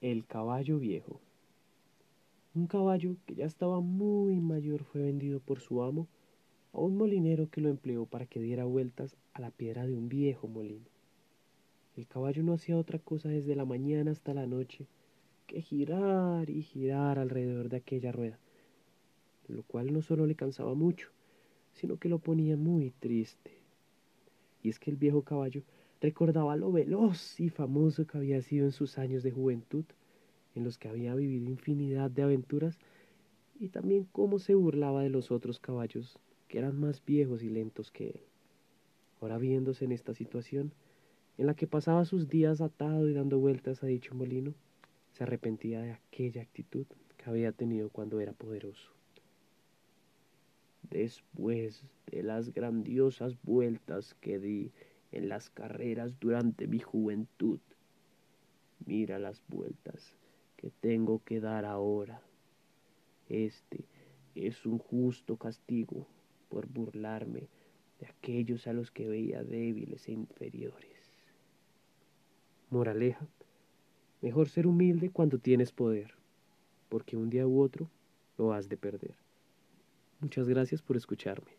El caballo viejo. Un caballo que ya estaba muy mayor fue vendido por su amo a un molinero que lo empleó para que diera vueltas a la piedra de un viejo molino. El caballo no hacía otra cosa desde la mañana hasta la noche que girar y girar alrededor de aquella rueda, lo cual no solo le cansaba mucho, sino que lo ponía muy triste. Y es que el viejo caballo recordaba lo veloz y famoso que había sido en sus años de juventud, en los que había vivido infinidad de aventuras, y también cómo se burlaba de los otros caballos, que eran más viejos y lentos que él. Ahora viéndose en esta situación, en la que pasaba sus días atado y dando vueltas a dicho molino, se arrepentía de aquella actitud que había tenido cuando era poderoso. Después de las grandiosas vueltas que di en las carreras durante mi juventud, mira las vueltas que tengo que dar ahora. Este es un justo castigo por burlarme de aquellos a los que veía débiles e inferiores. Moraleja, mejor ser humilde cuando tienes poder, porque un día u otro lo has de perder. Muchas gracias por escucharme.